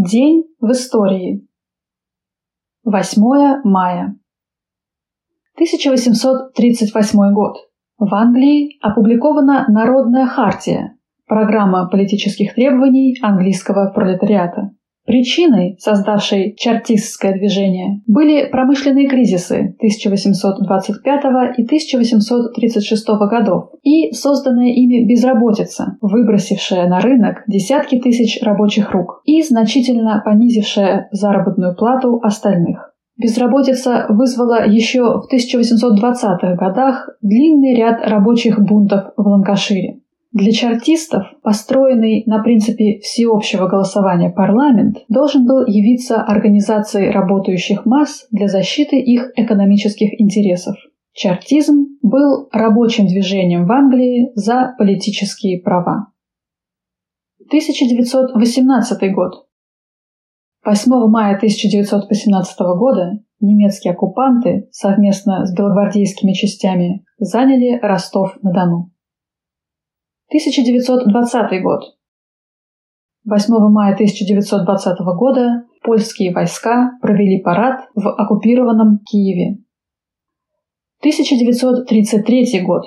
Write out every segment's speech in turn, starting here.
День в истории. 8 мая. 1838 год. В Англии опубликована Народная хартия, программа политических требований английского пролетариата. Причиной, создавшей чартистское движение, были промышленные кризисы 1825 и 1836 годов и созданная ими безработица, выбросившая на рынок десятки тысяч рабочих рук и значительно понизившая заработную плату остальных. Безработица вызвала еще в 1820-х годах длинный ряд рабочих бунтов в Ланкашире. Для чартистов, построенный на принципе всеобщего голосования парламент, должен был явиться организацией работающих масс для защиты их экономических интересов. Чартизм был рабочим движением в Англии за политические права. 1918 год. 8 мая 1918 года немецкие оккупанты совместно с белогвардейскими частями заняли Ростов-на-Дону. 1920 год. 8 мая 1920 года польские войска провели парад в оккупированном Киеве. 1933 год.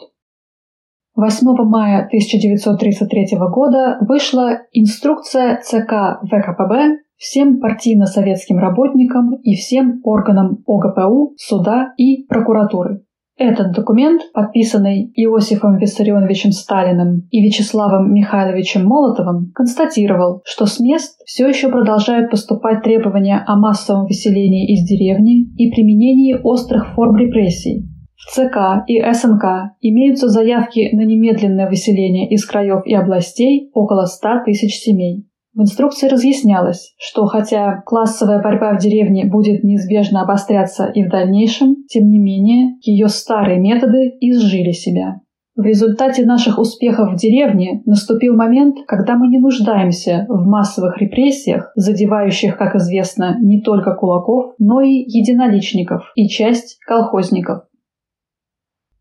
8 мая 1933 года вышла инструкция ЦК ВКПБ всем партийно-советским работникам и всем органам ОГПУ, суда и прокуратуры. Этот документ, подписанный Иосифом Виссарионовичем Сталиным и Вячеславом Михайловичем Молотовым, констатировал, что с мест все еще продолжают поступать требования о массовом выселении из деревни и применении острых форм репрессий. В ЦК и СНК имеются заявки на немедленное выселение из краев и областей около 100 тысяч семей. В инструкции разъяснялось, что хотя классовая борьба в деревне будет неизбежно обостряться и в дальнейшем, тем не менее ее старые методы изжили себя. В результате наших успехов в деревне наступил момент, когда мы не нуждаемся в массовых репрессиях, задевающих, как известно, не только кулаков, но и единоличников и часть колхозников.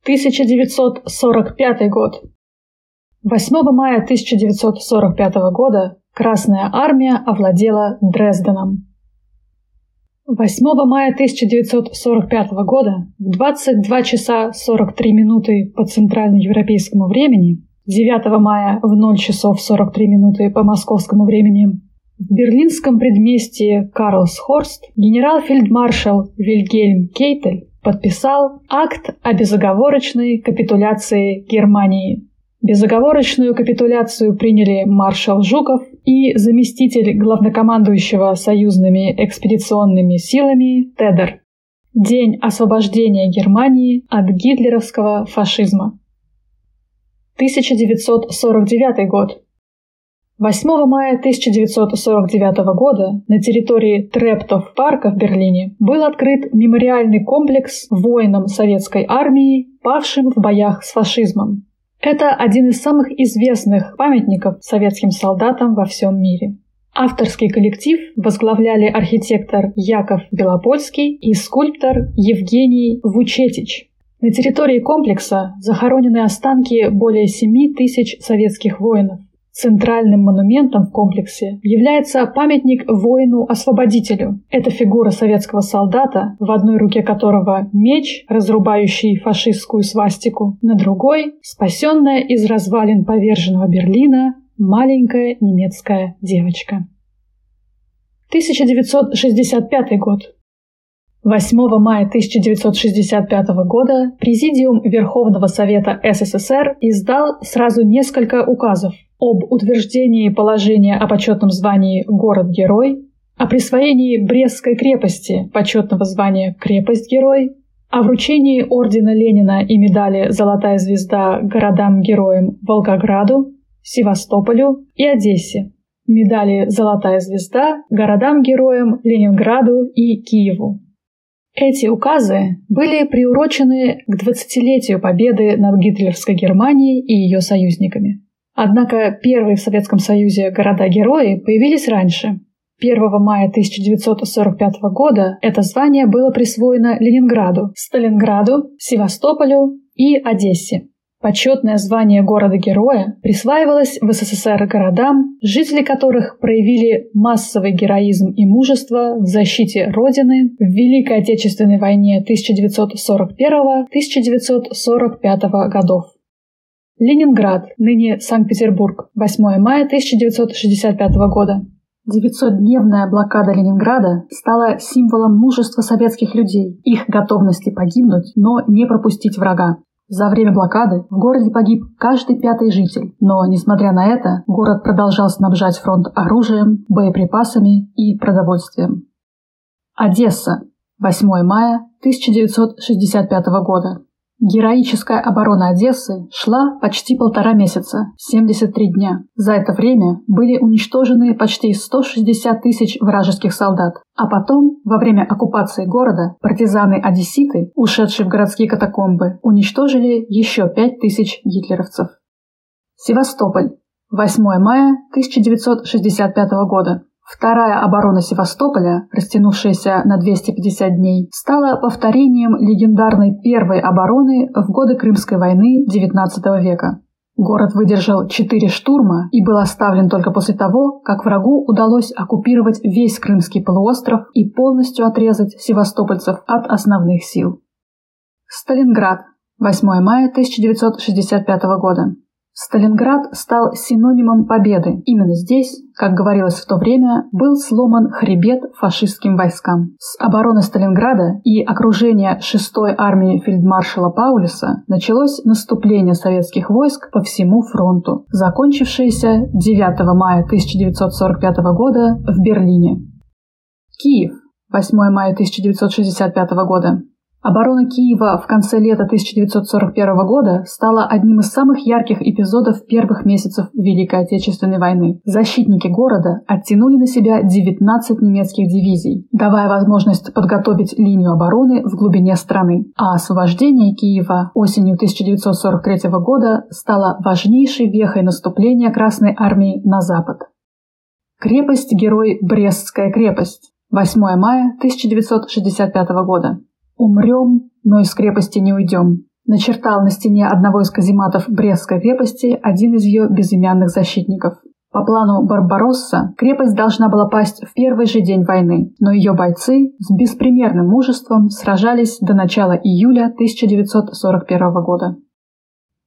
1945 год. 8 мая 1945 года Красная армия овладела Дрезденом. 8 мая 1945 года в 22 часа 43 минуты по центральноевропейскому времени, 9 мая в 0 часов 43 минуты по московскому времени, в берлинском предместье Карлсхорст генерал-фельдмаршал Вильгельм Кейтель подписал акт о безоговорочной капитуляции Германии. Безоговорочную капитуляцию приняли маршал Жуков и заместитель главнокомандующего союзными экспедиционными силами Тедер. День освобождения Германии от гитлеровского фашизма. 1949 год. 8 мая 1949 года на территории Трептов парка в Берлине был открыт мемориальный комплекс воинам советской армии, павшим в боях с фашизмом. Это один из самых известных памятников советским солдатам во всем мире. Авторский коллектив возглавляли архитектор Яков Белопольский и скульптор Евгений Вучетич. На территории комплекса захоронены останки более 7 тысяч советских воинов. Центральным монументом в комплексе является памятник воину-освободителю. Это фигура советского солдата, в одной руке которого меч, разрубающий фашистскую свастику, на другой – спасенная из развалин поверженного Берлина маленькая немецкая девочка. 1965 год. 8 мая 1965 года Президиум Верховного Совета СССР издал сразу несколько указов об утверждении положения о почетном звании «Город-герой», о присвоении Брестской крепости почетного звания «Крепость-герой», о вручении ордена Ленина и медали «Золотая звезда» городам-героям Волгограду, Севастополю и Одессе, медали «Золотая звезда» городам-героям Ленинграду и Киеву. Эти указы были приурочены к 20-летию победы над гитлеровской Германией и ее союзниками. Однако первые в Советском Союзе города-герои появились раньше. 1 мая 1945 года это звание было присвоено Ленинграду, Сталинграду, Севастополю и Одессе. Почетное звание города-героя присваивалось в СССР городам, жители которых проявили массовый героизм и мужество в защите Родины в Великой Отечественной войне 1941-1945 годов. Ленинград, ныне Санкт-Петербург, 8 мая 1965 года. 900-дневная блокада Ленинграда стала символом мужества советских людей, их готовности погибнуть, но не пропустить врага. За время блокады в городе погиб каждый пятый житель, но, несмотря на это, город продолжал снабжать фронт оружием, боеприпасами и продовольствием. Одесса. 8 мая 1965 года. Героическая оборона Одессы шла почти полтора месяца, 73 дня. За это время были уничтожены почти 160 тысяч вражеских солдат. А потом, во время оккупации города, партизаны-одесситы, ушедшие в городские катакомбы, уничтожили еще 5 тысяч гитлеровцев. Севастополь. 8 мая 1965 года. Вторая оборона Севастополя, растянувшаяся на 250 дней, стала повторением легендарной первой обороны в годы Крымской войны XIX века. Город выдержал четыре штурма и был оставлен только после того, как врагу удалось оккупировать весь Крымский полуостров и полностью отрезать севастопольцев от основных сил. Сталинград. 8 мая 1965 года. Сталинград стал синонимом победы. Именно здесь, как говорилось в то время, был сломан хребет фашистским войскам. С обороны Сталинграда и окружения 6-й армии фельдмаршала Паулюса началось наступление советских войск по всему фронту, закончившееся 9 мая 1945 года в Берлине. Киев. 8 мая 1965 года. Оборона Киева в конце лета 1941 года стала одним из самых ярких эпизодов первых месяцев Великой Отечественной войны. Защитники города оттянули на себя 19 немецких дивизий, давая возможность подготовить линию обороны в глубине страны. А освобождение Киева осенью 1943 года стало важнейшей вехой наступления Красной Армии на запад. Крепость-герой Брестская крепость. 8 мая 1965 года. «Умрем, но из крепости не уйдем», начертал на стене одного из казематов Брестской крепости один из ее безымянных защитников. По плану Барбаросса крепость должна была пасть в первый же день войны, но ее бойцы с беспримерным мужеством сражались до начала июля 1941 года.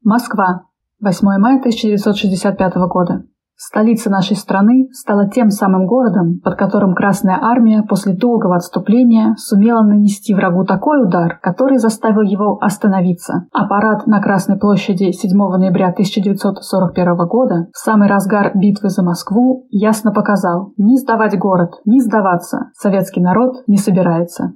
Москва. 8 мая 1965 года. Столица нашей страны стала тем самым городом, под которым Красная Армия после долгого отступления сумела нанести врагу такой удар, который заставил его остановиться. Аппарат на Красной площади 7 ноября 1941 года, в самый разгар битвы за Москву, ясно показал – не сдавать город, не сдаваться, советский народ не собирается.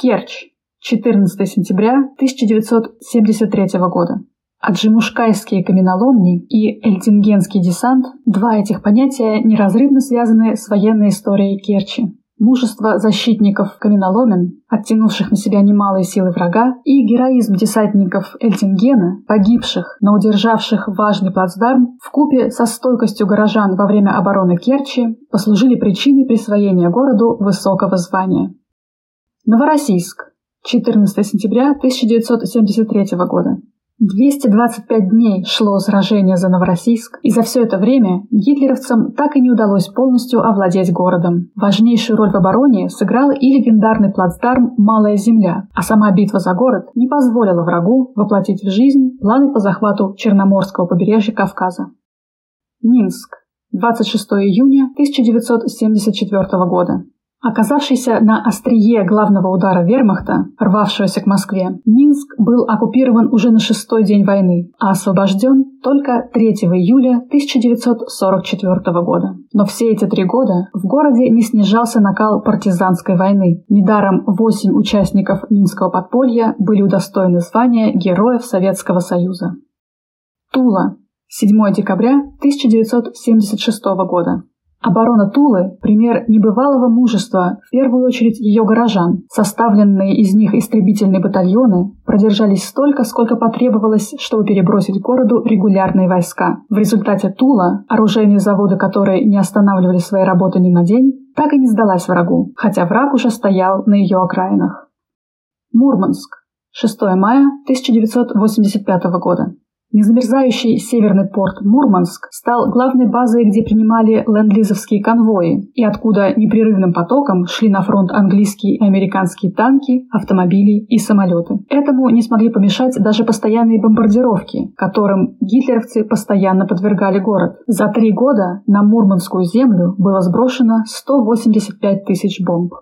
Керчь. 14 сентября 1973 года. Аджимушкайские каменоломни и Эльтингенский десант – два этих понятия неразрывно связаны с военной историей Керчи. Мужество защитников каменоломен, оттянувших на себя немалые силы врага, и героизм десантников Эльтингена, погибших, но удержавших важный плацдарм, в купе со стойкостью горожан во время обороны Керчи, послужили причиной присвоения городу высокого звания. Новороссийск. 14 сентября 1973 года. 225 дней шло сражение за Новороссийск, и за все это время гитлеровцам так и не удалось полностью овладеть городом. Важнейшую роль в обороне сыграл и легендарный плацдарм «Малая земля», а сама битва за город не позволила врагу воплотить в жизнь планы по захвату Черноморского побережья Кавказа. Минск. 26 июня 1974 года. Оказавшийся на острие главного удара вермахта, рвавшегося к Москве, Минск был оккупирован уже на шестой день войны, а освобожден только 3 июля 1944 года. Но все эти три года в городе не снижался накал партизанской войны. Недаром восемь участников Минского подполья были удостоены звания Героев Советского Союза. Тула. 7 декабря 1976 года. Оборона Тулы – пример небывалого мужества, в первую очередь ее горожан. Составленные из них истребительные батальоны продержались столько, сколько потребовалось, чтобы перебросить городу регулярные войска. В результате Тула, оружейные заводы которой не останавливали свои работы ни на день, так и не сдалась врагу, хотя враг уже стоял на ее окраинах. Мурманск. 6 мая 1985 года. Незамерзающий северный порт Мурманск стал главной базой, где принимали ленд-лизовские конвои и откуда непрерывным потоком шли на фронт английские и американские танки, автомобили и самолеты. Этому не смогли помешать даже постоянные бомбардировки, которым гитлеровцы постоянно подвергали город. За три года на Мурманскую землю было сброшено 185 тысяч бомб.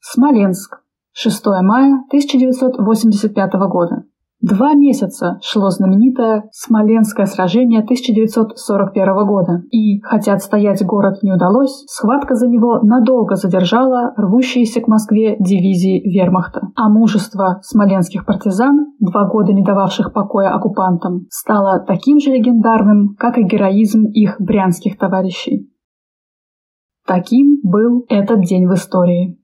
Смоленск. 6 мая 1985 года. Два месяца шло знаменитое Смоленское сражение 1941 года, и, хотя отстоять город не удалось, схватка за него надолго задержала рвущиеся к Москве дивизии вермахта. А мужество смоленских партизан, два года не дававших покоя оккупантам, стало таким же легендарным, как и героизм их брянских товарищей. Таким был этот день в истории.